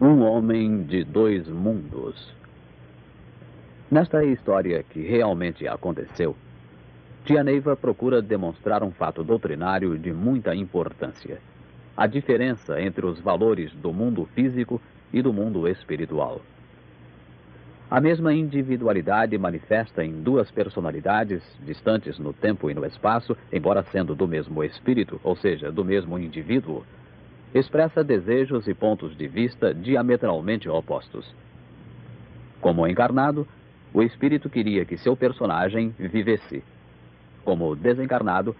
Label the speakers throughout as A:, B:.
A: Um homem de dois mundos. Nesta história que realmente aconteceu, Tia Neiva procura demonstrar um fato doutrinário de muita importância: a diferença entre os valores do mundo físico e do mundo espiritual. A mesma individualidade manifesta em duas personalidades, distantes no tempo e no espaço, embora sendo do mesmo espírito, ou seja, do mesmo indivíduo, expressa desejos e pontos de vista diametralmente opostos. Como encarnado, o espírito queria que seu personagem vivesse. Como desencarnado,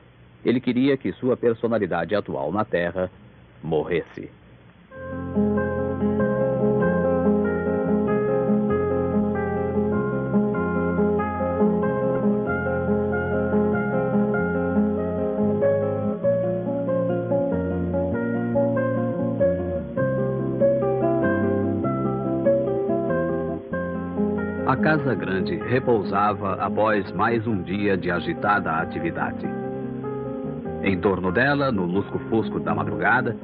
A: ele queria que sua personalidade atual na Terra morresse. Casa Grande repousava após mais um dia de agitada atividade. Em torno dela, no lusco-fusco da madrugada,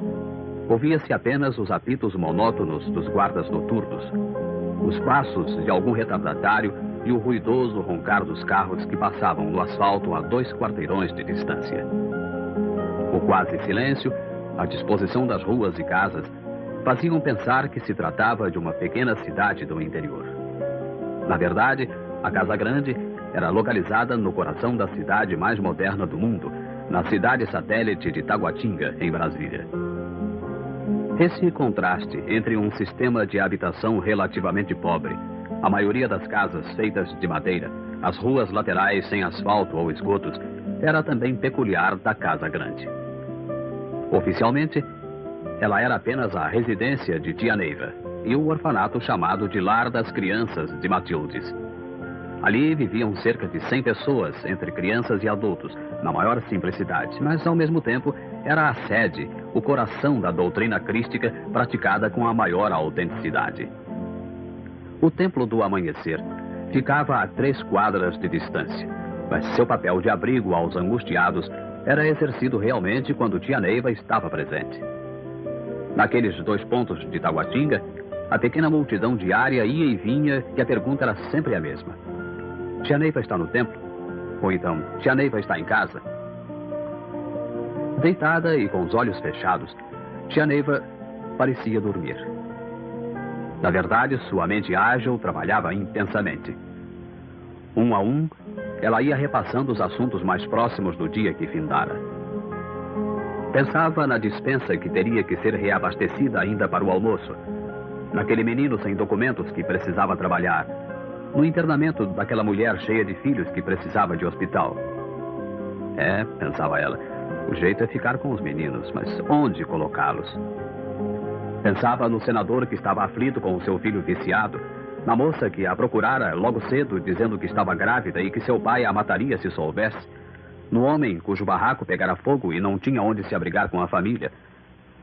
A: ouvia-se apenas os apitos monótonos dos guardas noturnos, os passos de algum retardatário e o ruidoso roncar dos carros que passavam no asfalto a dois quarteirões de distância. O quase silêncio, a disposição das ruas e casas, faziam pensar que se tratava de uma pequena cidade do interior. Na verdade, a Casa Grande era localizada no coração da cidade mais moderna do mundo, na cidade satélite de Taguatinga, em Brasília. Esse contraste entre um sistema de habitação relativamente pobre, a maioria das casas feitas de madeira, as ruas laterais sem asfalto ou esgotos, era também peculiar da Casa Grande. Oficialmente, ela era apenas a residência de Tia Neiva, e o orfanato chamado de Lar das Crianças de Matildes. Ali viviam cerca de 100 pessoas, entre crianças e adultos, na maior simplicidade, mas ao mesmo tempo era a sede, o coração da doutrina crística praticada com a maior autenticidade. O Templo do Amanhecer ficava a três quadras de distância, mas seu papel de abrigo aos angustiados era exercido realmente quando Tia Neiva estava presente. Naqueles dois pontos de Taguatinga, a pequena multidão diária ia e vinha e a pergunta era sempre a mesma. Tia Neiva está no templo? Ou então, Tia Neiva está em casa? Deitada e com os olhos fechados, Tia Neiva parecia dormir. Na verdade, sua mente ágil trabalhava intensamente. Um a um, ela ia repassando os assuntos mais próximos do dia que findara. Pensava na dispensa que teria que ser reabastecida ainda para o almoço naquele menino sem documentos que precisava trabalhar, no internamento daquela mulher cheia de filhos que precisava de hospital. É, pensava ela, o jeito é ficar com os meninos, mas onde colocá-los? Pensava no senador que estava aflito com o seu filho viciado, na moça que a procurara logo cedo dizendo que estava grávida e que seu pai a mataria se soubesse, no homem cujo barraco pegara fogo e não tinha onde se abrigar com a família,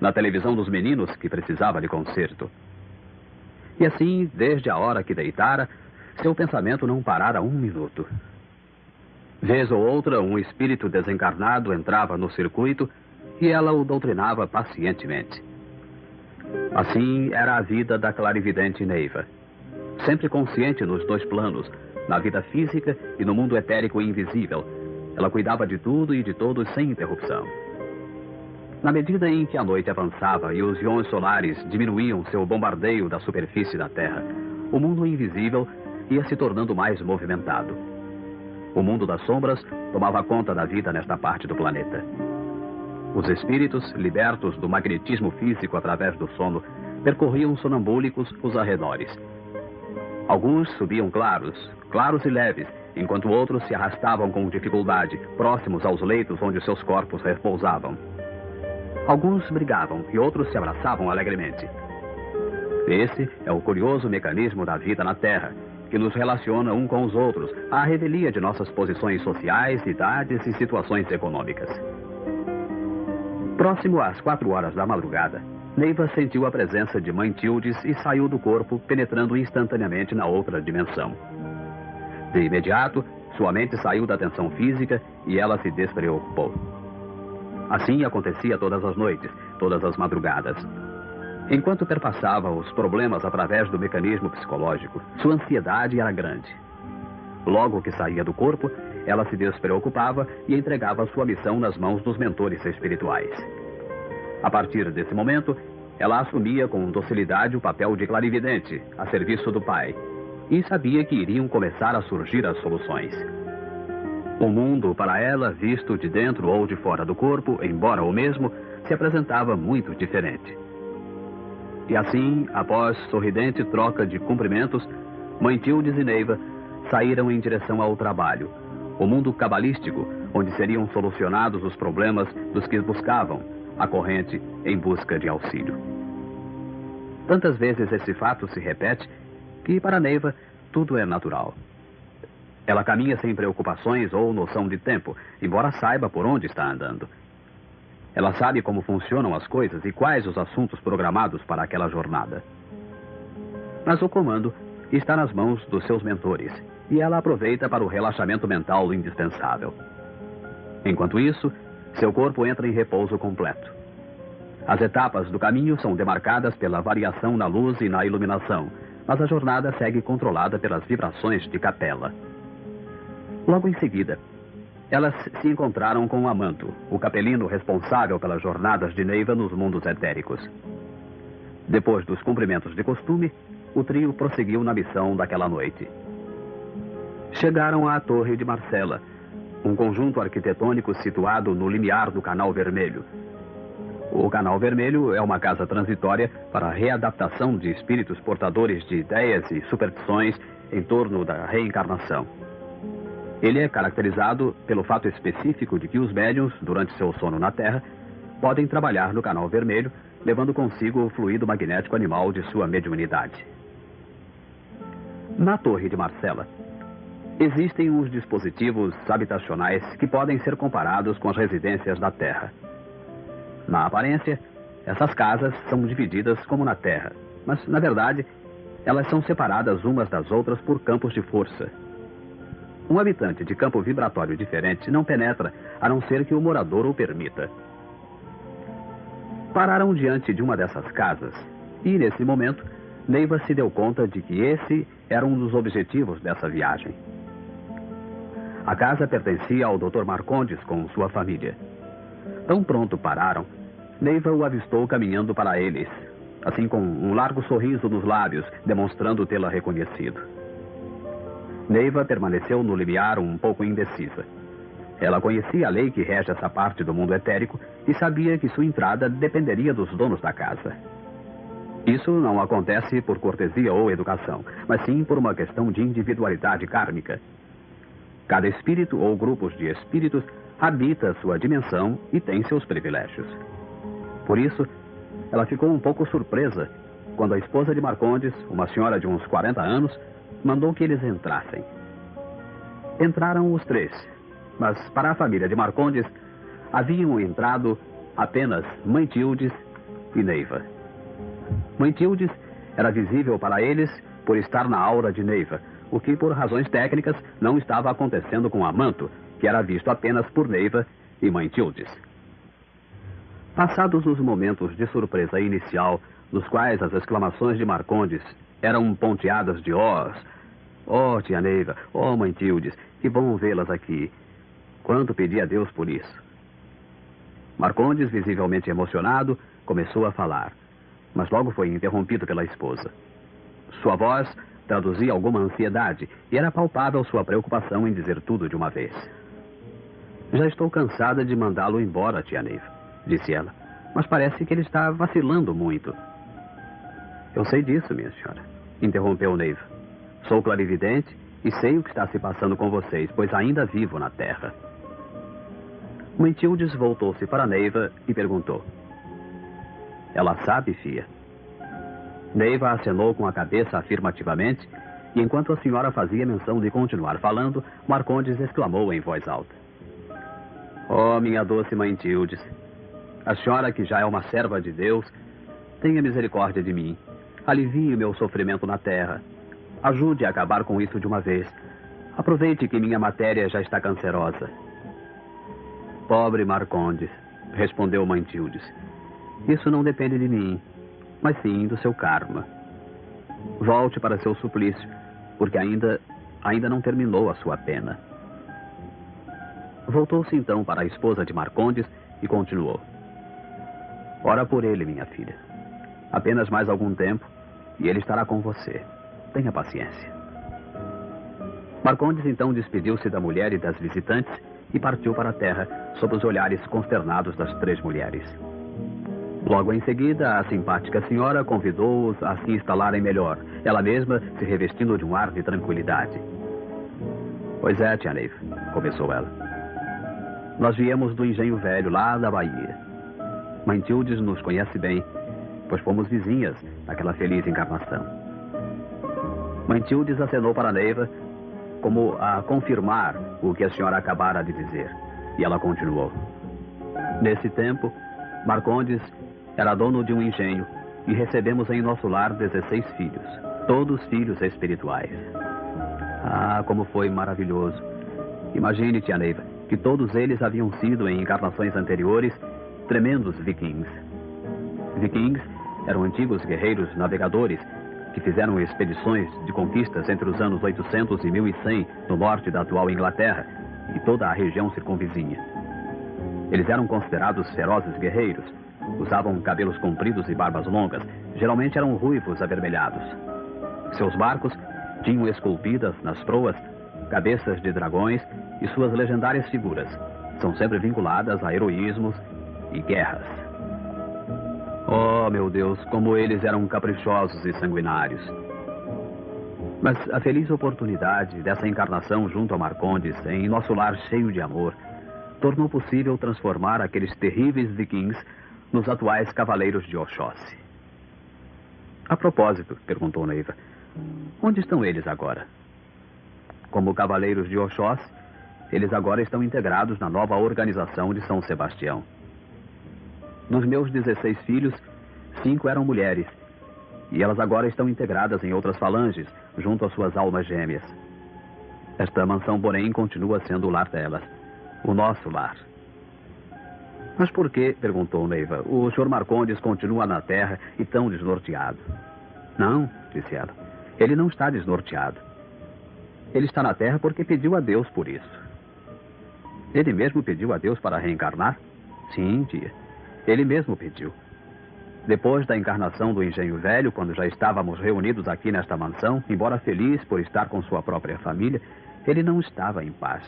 A: na televisão dos meninos que precisava de conserto. E assim, desde a hora que deitara, seu pensamento não parara um minuto. Vez ou outra, um espírito desencarnado entrava no circuito e ela o doutrinava pacientemente. Assim era a vida da clarividente Neiva. Sempre consciente nos dois planos, na vida física e no mundo etérico invisível, ela cuidava de tudo e de todos sem interrupção. Na medida em que a noite avançava e os iões solares diminuíam seu bombardeio da superfície da Terra, o mundo invisível ia se tornando mais movimentado. O mundo das sombras tomava conta da vida nesta parte do planeta. Os espíritos, libertos do magnetismo físico através do sono, percorriam sonambúlicos os arredores. Alguns subiam claros, claros e leves, enquanto outros se arrastavam com dificuldade, próximos aos leitos onde seus corpos repousavam. Alguns brigavam e outros se abraçavam alegremente. Esse é o curioso mecanismo da vida na Terra, que nos relaciona um com os outros, à revelia de nossas posições sociais, idades e situações econômicas. Próximo às quatro horas da madrugada, Neiva sentiu a presença de Mãe Tildes e saiu do corpo, penetrando instantaneamente na outra dimensão. De imediato, sua mente saiu da tensão física e ela se despreocupou. Assim acontecia todas as noites, todas as madrugadas. Enquanto perpassava os problemas através do mecanismo psicológico, sua ansiedade era grande. Logo que saía do corpo, ela se despreocupava e entregava sua missão nas mãos dos mentores espirituais. A partir desse momento, ela assumia com docilidade o papel de clarividente, a serviço do pai, e sabia que iriam começar a surgir as soluções. O mundo, para ela, visto de dentro ou de fora do corpo, embora o mesmo, se apresentava muito diferente. E assim, após sorridente troca de cumprimentos, Mãe Tildes e Neiva saíram em direção ao trabalho, o mundo cabalístico, onde seriam solucionados os problemas dos que buscavam a corrente em busca de auxílio. Tantas vezes esse fato se repete que para Neiva tudo é natural. Ela caminha sem preocupações ou noção de tempo, embora saiba por onde está andando. Ela sabe como funcionam as coisas e quais os assuntos programados para aquela jornada. Mas o comando está nas mãos dos seus mentores e ela aproveita para o relaxamento mental indispensável. Enquanto isso, seu corpo entra em repouso completo. As etapas do caminho são demarcadas pela variação na luz e na iluminação, mas a jornada segue controlada pelas vibrações de capela. Logo em seguida, elas se encontraram com Amanto, o capelino responsável pelas jornadas de Neiva nos mundos etéricos. Depois dos cumprimentos de costume, o trio prosseguiu na missão daquela noite. Chegaram à Torre de Marcela, um conjunto arquitetônico situado no limiar do Canal Vermelho. O Canal Vermelho é uma casa transitória para a readaptação de espíritos portadores de ideias e superstições em torno da reencarnação. Ele é caracterizado pelo fato específico de que os médiums, durante seu sono na Terra, podem trabalhar no Canal Vermelho, levando consigo o fluido magnético animal de sua mediunidade. Na Torre de Marcela, Existem os dispositivos habitacionais que podem ser comparados com as residências da Terra. Na aparência, essas casas são divididas como na Terra, mas, na verdade, elas são separadas umas das outras por campos de força. Um habitante de campo vibratório diferente não penetra, a não ser que o morador o permita. Pararam diante de uma dessas casas e, nesse momento, Neiva se deu conta de que esse era um dos objetivos dessa viagem. A casa pertencia ao Dr. Marcondes com sua família. Tão pronto pararam, Neiva o avistou caminhando para eles, assim com um largo sorriso nos lábios, demonstrando tê-la reconhecido. Neiva permaneceu no limiar um pouco indecisa. Ela conhecia a lei que rege essa parte do mundo etérico e sabia que sua entrada dependeria dos donos da casa. Isso não acontece por cortesia ou educação, mas sim por uma questão de individualidade kármica. Cada espírito ou grupos de espíritos habita sua dimensão e tem seus privilégios. Por isso, ela ficou um pouco surpresa quando a esposa de Marcondes, uma senhora de uns 40 anos, mandou que eles entrassem. Entraram os três, mas para a família de Marcondes haviam entrado apenas Mãe Tildes e Neiva. Mãe Tildes era visível para eles por estar na aura de Neiva, o que por razões técnicas não estava acontecendo com Amanto, que era visto apenas por Neiva e Mãe Tildes. Passados os momentos de surpresa inicial, nos quais as exclamações de Marcondes eram ponteadas de ós, Oh, tia Neiva, oh, mãe Tildes, que bom vê-las aqui. Quanto pedi a Deus por isso. Marcondes, visivelmente emocionado, começou a falar, mas logo foi interrompido pela esposa. Sua voz traduzia alguma ansiedade e era palpável sua preocupação em dizer tudo de uma vez. Já estou cansada de mandá-lo embora, tia Neiva, disse ela, mas parece que ele está vacilando muito. Eu sei disso, minha senhora, interrompeu Neiva. Sou clarividente e sei o que está se passando com vocês, pois ainda vivo na Terra. Mentildes voltou-se para Neiva e perguntou. Ela sabe, fia? Neiva acenou com a cabeça afirmativamente, e enquanto a senhora fazia menção de continuar falando, Marcondes exclamou em voz alta. Oh, minha doce mãe Tildes, a senhora que já é uma serva de Deus, tenha misericórdia de mim. Alivie meu sofrimento na terra. Ajude a acabar com isso de uma vez. Aproveite que minha matéria já está cancerosa. Pobre Marcondes, respondeu Mãe Tildes. Isso não depende de mim. mas sim do seu karma. Volte para seu suplício, porque ainda, ainda não terminou a sua pena. Voltou-se então para a esposa de Marcondes e continuou. Ora por ele, minha filha. Apenas mais algum tempo e ele estará com você. Tenha paciência. Marcondes então despediu-se da mulher e das visitantes e partiu para a terra sob os olhares consternados das três mulheres. Logo em seguida, a simpática senhora convidou-os a se instalarem melhor, ela mesma se revestindo de um ar de tranquilidade. Pois é, tia Neiva, começou ela. Nós viemos do engenho velho, lá da Bahia. Mãe Tildes nos conhece bem, pois fomos vizinhas naquela feliz encarnação. Mãe Tildes acenou para Neiva como a confirmar o que a senhora acabara de dizer. E ela continuou. Nesse tempo, Marcondes era dono de um engenho e recebemos em nosso lar 16 filhos, todos filhos espirituais. Ah, como foi maravilhoso. Imagine, tia Neiva, que todos eles haviam sido, em encarnações anteriores, tremendos vikings. Vikings eram antigos guerreiros navegadores que fizeram expedições de conquistas entre os anos 800 e 1100 no norte da atual Inglaterra e toda a região circunvizinha. Eles eram considerados ferozes guerreiros, usavam cabelos compridos e barbas longas, geralmente eram ruivos avermelhados. Seus barcos tinham esculpidas nas proas cabeças de dragões e suas legendárias figuras são sempre vinculadas a heroísmos e guerras. Oh, meu Deus, como eles eram caprichosos e sanguinários. Mas a feliz oportunidade dessa encarnação junto a Marcondes, em nosso lar cheio de amor, tornou possível transformar aqueles terríveis vikings nos atuais cavaleiros de Oxóssi. A propósito, perguntou Neiva, onde estão eles agora? Como cavaleiros de Oxóssi, eles agora estão integrados na nova organização de São Sebastião. Dos meus 16 filhos, cinco eram mulheres. E elas agora estão integradas em outras falanges, junto às suas almas gêmeas. Esta mansão, porém, continua sendo o lar delas. O nosso lar. Mas por que, perguntou Neiva, o Sr. Marcondes continua na terra e tão desnorteado? Não, disse ela. Ele não está desnorteado. Ele está na terra porque pediu a Deus por isso. Ele mesmo pediu a Deus para reencarnar? Sim, tia. Ele mesmo pediu. Depois da encarnação do engenho velho, quando já estávamos reunidos aqui nesta mansão, embora feliz por estar com sua própria família, ele não estava em paz.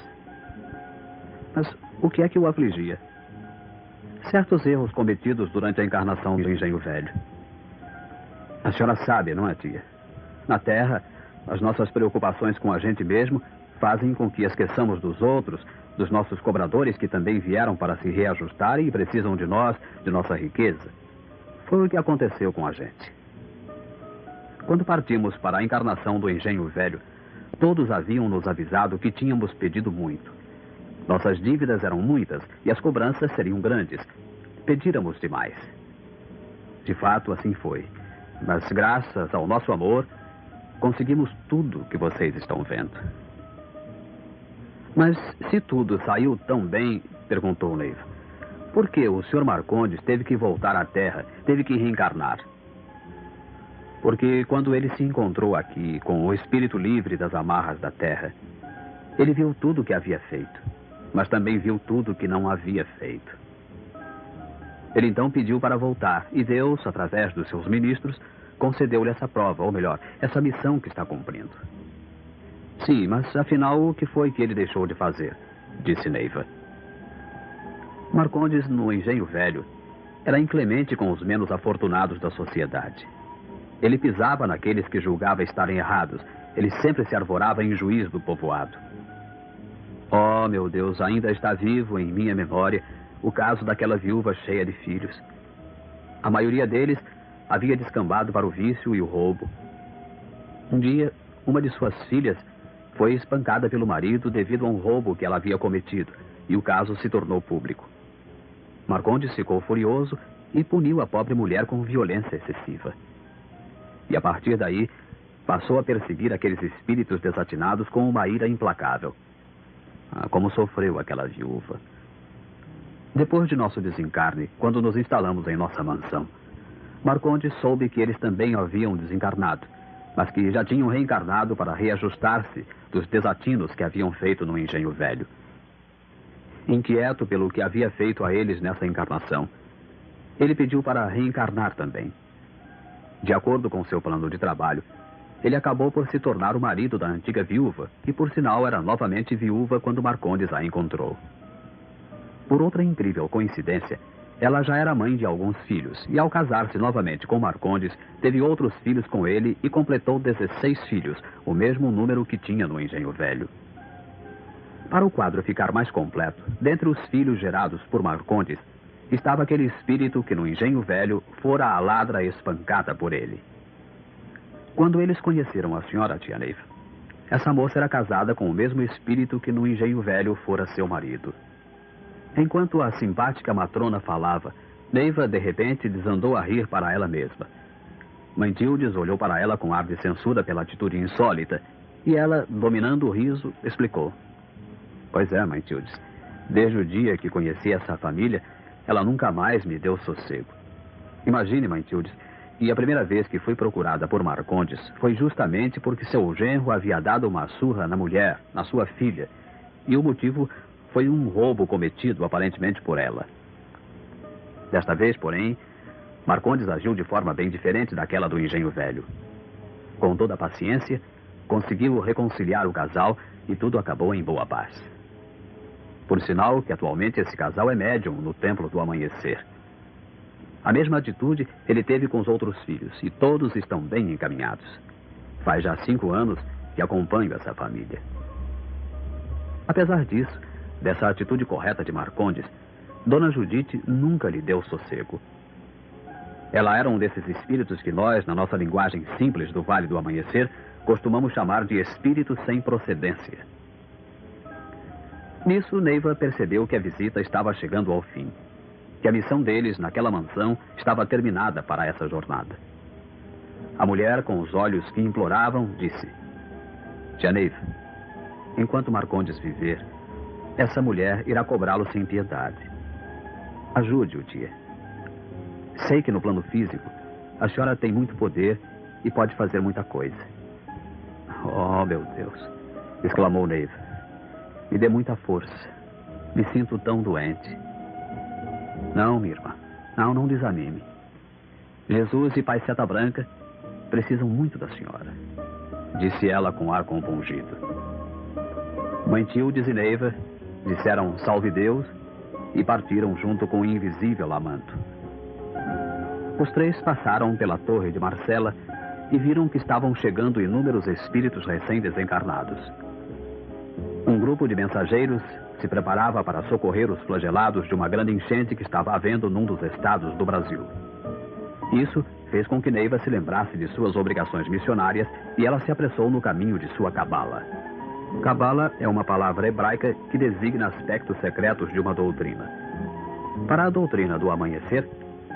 A: Mas o que é que o afligia? Certos erros cometidos durante a encarnação do engenho velho. A senhora sabe, não é, tia? Na Terra, as nossas preocupações com a gente mesmo fazem com que esqueçamos dos outros, dos nossos cobradores que também vieram para se reajustar e precisam de nós, de nossa riqueza. Foi o que aconteceu com a gente. Quando partimos para a encarnação do engenho velho, todos haviam nos avisado que tínhamos pedido muito. Nossas dívidas eram muitas e as cobranças seriam grandes. Pedíramos demais. De fato, assim foi. Mas graças ao nosso amor, conseguimos tudo que vocês estão vendo. Mas se tudo saiu tão bem, perguntou Neiva, por que o Sr. Marcondes teve que voltar à Terra, teve que reencarnar? Porque quando ele se encontrou aqui com o espírito livre das amarras da Terra, ele viu tudo o que havia feito, mas também viu tudo o que não havia feito. Ele então pediu para voltar, e Deus, através dos seus ministros, concedeu-lhe essa prova, ou melhor, essa missão que está cumprindo. Sim, mas afinal, o que foi que ele deixou de fazer? Disse Neiva. Marcondes, no engenho velho, era inclemente com os menos afortunados da sociedade. Ele pisava naqueles que julgava estarem errados. Ele sempre se arvorava em juiz do povoado. Oh, meu Deus, ainda está vivo em minha memória o caso daquela viúva cheia de filhos. A maioria deles havia descambado para o vício e o roubo. Um dia, uma de suas filhas foi espancada pelo marido devido a um roubo que ela havia cometido, e o caso se tornou público. Marcondes ficou furioso e puniu a pobre mulher com violência excessiva. E a partir daí, passou a perseguir aqueles espíritos desatinados com uma ira implacável. Ah, como sofreu aquela viúva. Depois de nosso desencarne, quando nos instalamos em nossa mansão, Marcondes soube que eles também haviam desencarnado, mas que já tinham reencarnado para reajustar-se dos desatinos que haviam feito no engenho velho. Inquieto pelo que havia feito a eles nessa encarnação, ele pediu para reencarnar também. De acordo com seu plano de trabalho, ele acabou por se tornar o marido da antiga viúva, e por sinal era novamente viúva quando Marcondes a encontrou. Por outra incrível coincidência, ela já era mãe de alguns filhos, e ao casar-se novamente com Marcondes, teve outros filhos com ele e completou 16 filhos, o mesmo número que tinha no engenho velho. Para o quadro ficar mais completo, dentre os filhos gerados por Marcondes, estava aquele espírito que no engenho velho fora a ladra espancada por ele. Quando eles conheceram a senhora Tia Neiva, essa moça era casada com o mesmo espírito que no engenho velho fora seu marido. Enquanto a simpática matrona falava, Neiva de repente desandou a rir para ela mesma. Mãe Tildes olhou para ela com ar de censura pela atitude insólita, e ela, dominando o riso, explicou. Pois é, Mãe Tildes, desde o dia que conheci essa família, ela nunca mais me deu sossego. Imagine, mãe Tildes, e a primeira vez que fui procurada por Marcondes foi justamente porque seu genro havia dado uma surra na mulher, na sua filha, e o motivo foi um roubo cometido aparentemente por ela. Desta vez, porém, Marcondes agiu de forma bem diferente daquela do engenho velho. Com toda a paciência, conseguiu reconciliar o casal e tudo acabou em boa paz. Por sinal que atualmente esse casal é médium no Templo do Amanhecer. A mesma atitude ele teve com os outros filhos e todos estão bem encaminhados. Faz já cinco anos que acompanho essa família. Apesar disso, dessa atitude correta de Marcondes, Dona Judite nunca lhe deu sossego. Ela era um desses espíritos que nós, na nossa linguagem simples do Vale do Amanhecer, costumamos chamar de espírito sem procedência. Nisso, Neiva percebeu que a visita estava chegando ao fim. Que a missão deles naquela mansão estava terminada para essa jornada. A mulher, com os olhos que imploravam, disse: Tia Neiva, enquanto Marcondes viver, essa mulher irá cobrá-lo sem piedade. Ajude-o, tia. Sei que no plano físico, a senhora tem muito poder e pode fazer muita coisa. Oh, meu Deus! exclamou Neiva. Me dê muita força. Me sinto tão doente. Não, minha irmã. Não, não desanime. Jesus e Pai Seta Branca precisam muito da senhora, disse ela com ar compungido. Mãe Tildes e Neiva disseram salve Deus e partiram junto com o invisível Amanto. Os três passaram pela torre de Marcela e viram que estavam chegando inúmeros espíritos recém-desencarnados. Um grupo de mensageiros se preparava para socorrer os flagelados de uma grande enchente que estava havendo num dos estados do Brasil. Isso fez com que Neiva se lembrasse de suas obrigações missionárias e ela se apressou no caminho de sua cabala. Cabala é uma palavra hebraica que designa aspectos secretos de uma doutrina. Para a doutrina do amanhecer,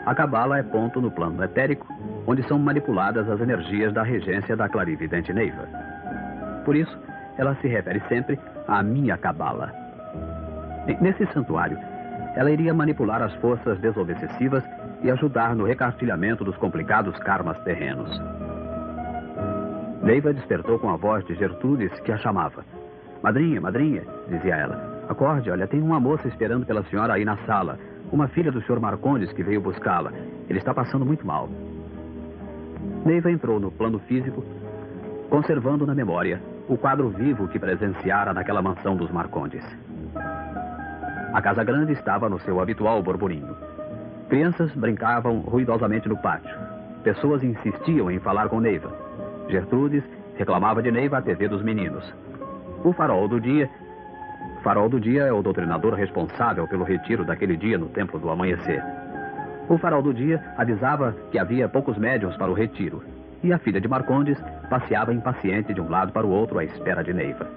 A: a cabala é ponto no plano etérico, onde são manipuladas as energias da regência da clarividente Neiva. Por isso, ela se refere sempre à minha cabala. Nesse santuário, ela iria manipular as forças desobsessivas e ajudar no recartilhamento dos complicados karmas terrenos. Neiva despertou com a voz de Gertrudes que a chamava. Madrinha, madrinha, dizia ela. Acorde, olha, tem uma moça esperando pela senhora aí na sala. Uma filha do senhor Marcondes que veio buscá-la. Ele está passando muito mal. Neiva entrou no plano físico, conservando na memória o quadro vivo que presenciara naquela mansão dos Marcondes. A casa grande estava no seu habitual burburinho. Crianças brincavam ruidosamente no pátio. Pessoas insistiam em falar com Neiva. Gertrudes reclamava de Neiva a TV dos meninos. O farol do dia. Farol do dia é o doutrinador responsável pelo retiro daquele dia no Templo do Amanhecer. O farol do dia avisava que havia poucos médiums para o retiro e a filha de Marcondes passeava impaciente de um lado para o outro à espera de Neiva.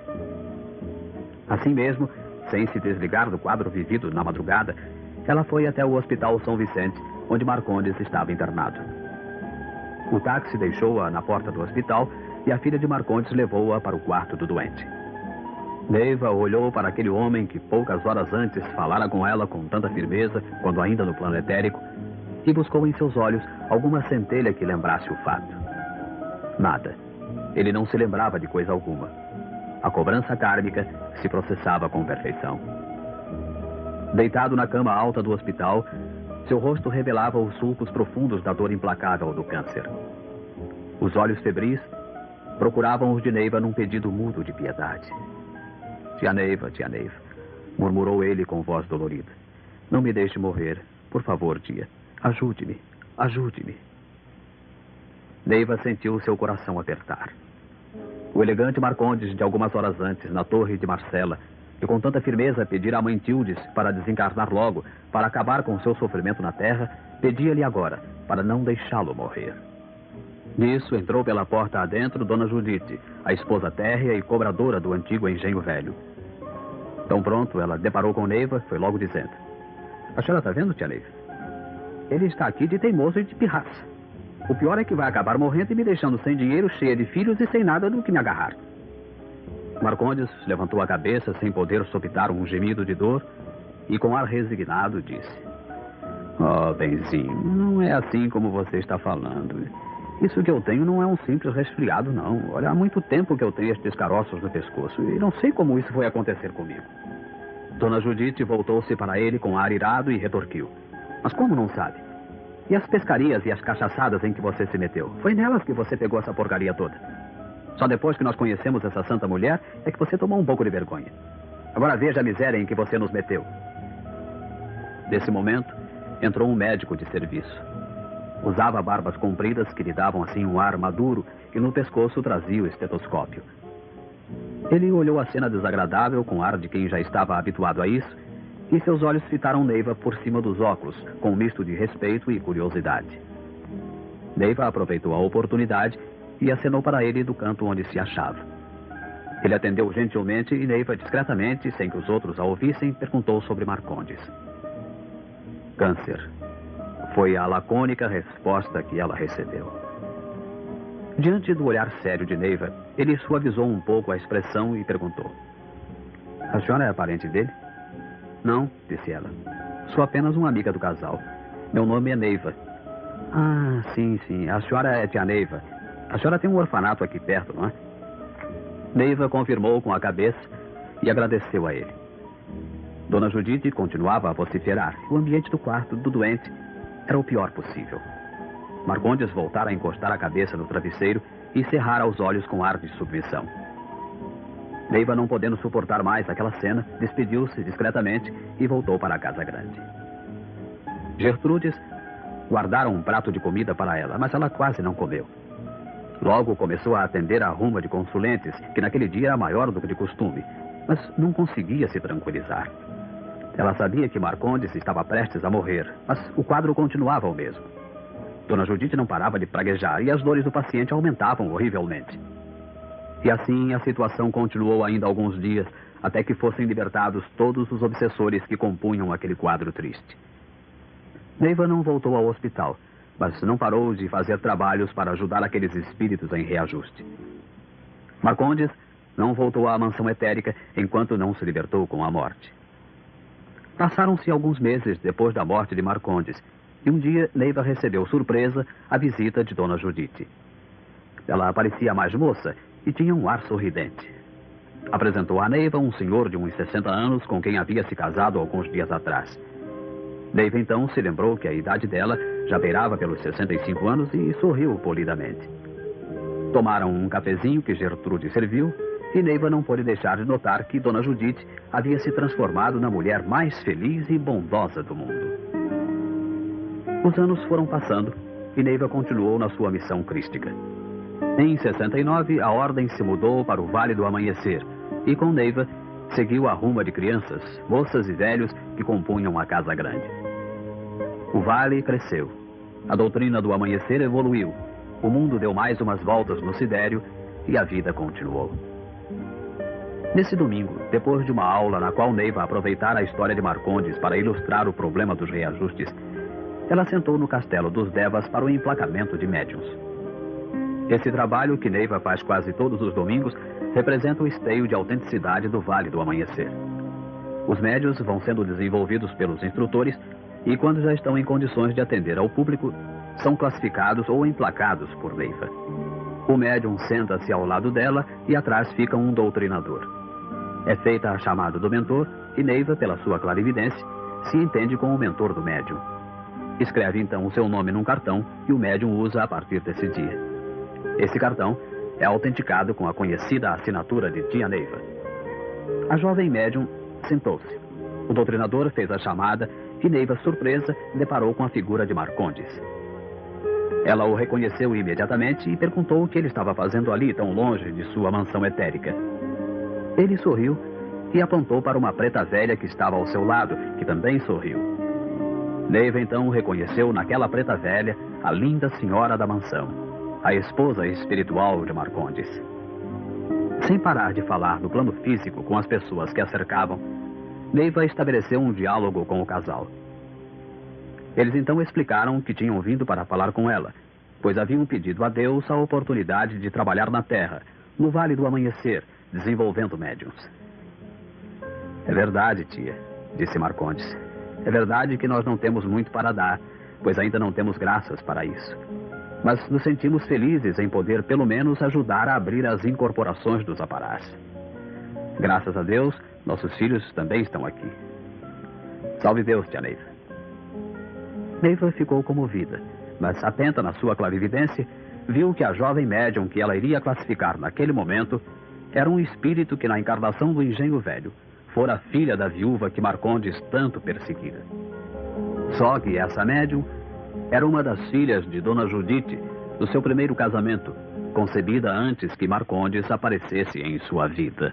A: Assim mesmo, sem se desligar do quadro vivido na madrugada, ela foi até o Hospital São Vicente, onde Marcondes estava internado. O táxi deixou-a na porta do hospital e a filha de Marcondes levou-a para o quarto do doente. Neiva olhou para aquele homem que poucas horas antes falara com ela com tanta firmeza, quando ainda no plano etérico, e buscou em seus olhos alguma centelha que lembrasse o fato. Nada. Ele não se lembrava de coisa alguma. A cobrança kármica se processava com perfeição. Deitado na cama alta do hospital, seu rosto revelava os sulcos profundos da dor implacável do câncer. Os olhos febris procuravam os de Neiva num pedido mudo de piedade. Tia Neiva, tia Neiva, murmurou ele com voz dolorida. Não me deixe morrer. Por favor, tia. Ajude-me. Ajude-me. Neiva sentiu seu coração apertar. O elegante Marcondes, de algumas horas antes, na torre de Marcela, e com tanta firmeza pedir à mãe Tildes para desencarnar logo, para acabar com seu sofrimento na terra, pedia-lhe agora para não deixá-lo morrer. Nisso entrou pela porta adentro Dona Judite, a esposa térrea e cobradora do antigo engenho velho. Tão pronto, ela deparou com Neiva, foi logo dizendo: A senhora está vendo, tia Neiva? Ele está aqui de teimoso e de pirraça. O pior é que vai acabar morrendo e me deixando sem dinheiro, cheia de filhos e sem nada do que me agarrar. Marcondes levantou a cabeça sem poder sopitar um gemido de dor e com ar resignado disse: Oh, benzinho, não é assim como você está falando. Isso que eu tenho não é um simples resfriado, não. Olha, há muito tempo que eu tenho estes caroços no pescoço e não sei como isso foi acontecer comigo. Dona Judite voltou-se para ele com ar irado e retorquiu. Mas como não sabe? E as pescarias e as cachaçadas em que você se meteu? Foi nelas que você pegou essa porcaria toda. Só depois que nós conhecemos essa santa mulher é que você tomou um pouco de vergonha. Agora veja a miséria em que você nos meteu. Nesse momento, entrou um médico de serviço. Usava barbas compridas que lhe davam assim um ar maduro e no pescoço trazia o estetoscópio. Ele olhou a cena desagradável com ar de quem já estava habituado a isso e seus olhos fitaram Neiva por cima dos óculos, com um misto de respeito e curiosidade. Neiva aproveitou a oportunidade e acenou para ele do canto onde se achava. Ele atendeu gentilmente e Neiva, discretamente, sem que os outros a ouvissem, perguntou sobre Marcondes. Câncer, foi a lacônica resposta que ela recebeu. Diante do olhar sério de Neiva, ele suavizou um pouco a expressão e perguntou: A senhora é parente dele? Não, disse ela. Sou apenas uma amiga do casal. Meu nome é Neiva. Ah, sim, sim. A senhora é tia Neiva. A senhora tem um orfanato aqui perto, não é? Neiva confirmou com a cabeça e agradeceu a ele. Dona Judite continuava a vociferar. O ambiente do quarto do doente era o pior possível. Marcondes voltara a encostar a cabeça no travesseiro e cerrara os olhos com ar de submissão. Neiva, não podendo suportar mais aquela cena, despediu-se discretamente e voltou para a casa grande. Gertrudes guardaram um prato de comida para ela, mas ela quase não comeu. Logo começou a atender a ruma de consulentes, que naquele dia era maior do que de costume, mas não conseguia se tranquilizar. Ela sabia que Marcondes estava prestes a morrer, mas o quadro continuava o mesmo. Dona Judite não parava de praguejar e as dores do paciente aumentavam horrivelmente. E assim a situação continuou ainda alguns dias, até que fossem libertados todos os obsessores que compunham aquele quadro triste. Neiva não voltou ao hospital, mas não parou de fazer trabalhos para ajudar aqueles espíritos em reajuste. Marcondes não voltou à mansão etérica enquanto não se libertou com a morte. Passaram-se alguns meses depois da morte de Marcondes, e um dia Neiva recebeu surpresa a visita de Dona Judite. Ela parecia mais moça e tinha um ar sorridente. Apresentou a Neiva um senhor de uns 60 anos com quem havia se casado alguns dias atrás. Neiva então se lembrou que a idade dela já beirava pelos 65 anos e sorriu polidamente. Tomaram um cafezinho que Gertrude serviu e Neiva não pôde deixar de notar que Dona Judite havia se transformado na mulher mais feliz e bondosa do mundo. Os anos foram passando e Neiva continuou na sua missão crística. Em 69, a ordem se mudou para o Vale do Amanhecer e com Neiva seguiu a ruma de crianças, moças e velhos que compunham a Casa Grande. O vale cresceu. A doutrina do amanhecer evoluiu. O mundo deu mais umas voltas no sidério e a vida continuou. Nesse domingo, depois de uma aula na qual Neiva aproveitara a história de Marcondes para ilustrar o problema dos reajustes, ela sentou no castelo dos Devas para o emplacamento de médiuns. Esse trabalho, que Neiva faz quase todos os domingos, representa o esteio de autenticidade do Vale do Amanhecer. Os médios vão sendo desenvolvidos pelos instrutores e quando já estão em condições de atender ao público, são classificados ou emplacados por Neiva. O médium senta-se ao lado dela e atrás fica um doutrinador. É feita a chamada do mentor e Neiva, pela sua clarividência, se entende com o mentor do médium. Escreve então o seu nome num cartão e o médium usa a partir desse dia. Esse cartão é autenticado com a conhecida assinatura de Tia Neiva. A jovem médium sentou-se. O doutrinador fez a chamada e Neiva, surpresa, deparou com a figura de Marcondes. Ela o reconheceu imediatamente e perguntou o que ele estava fazendo ali, tão longe de sua mansão etérica. Ele sorriu e apontou para uma preta velha que estava ao seu lado, que também sorriu. Neiva então reconheceu naquela preta velha a linda senhora da mansão, a esposa espiritual de Marcondes. Sem parar de falar no plano físico com as pessoas que a cercavam, Neiva estabeleceu um diálogo com o casal. Eles então explicaram que tinham vindo para falar com ela, pois haviam pedido a Deus a oportunidade de trabalhar na terra, no Vale do Amanhecer, desenvolvendo médiums. É verdade, tia, disse Marcondes. É verdade que nós não temos muito para dar, pois ainda não temos graças para isso. Mas nos sentimos felizes em poder, pelo menos, ajudar a abrir as incorporações dos aparás. Graças a Deus, nossos filhos também estão aqui. Salve Deus, tia Neiva. Neiva ficou comovida, mas atenta na sua clarividência, viu que a jovem médium que ela iria classificar naquele momento era um espírito que, na encarnação do engenho velho, fora filha da viúva que Marcondes tanto perseguira. Só que essa médium era uma das filhas de Dona Judite, do seu primeiro casamento, concebida antes que Marcondes aparecesse em sua vida.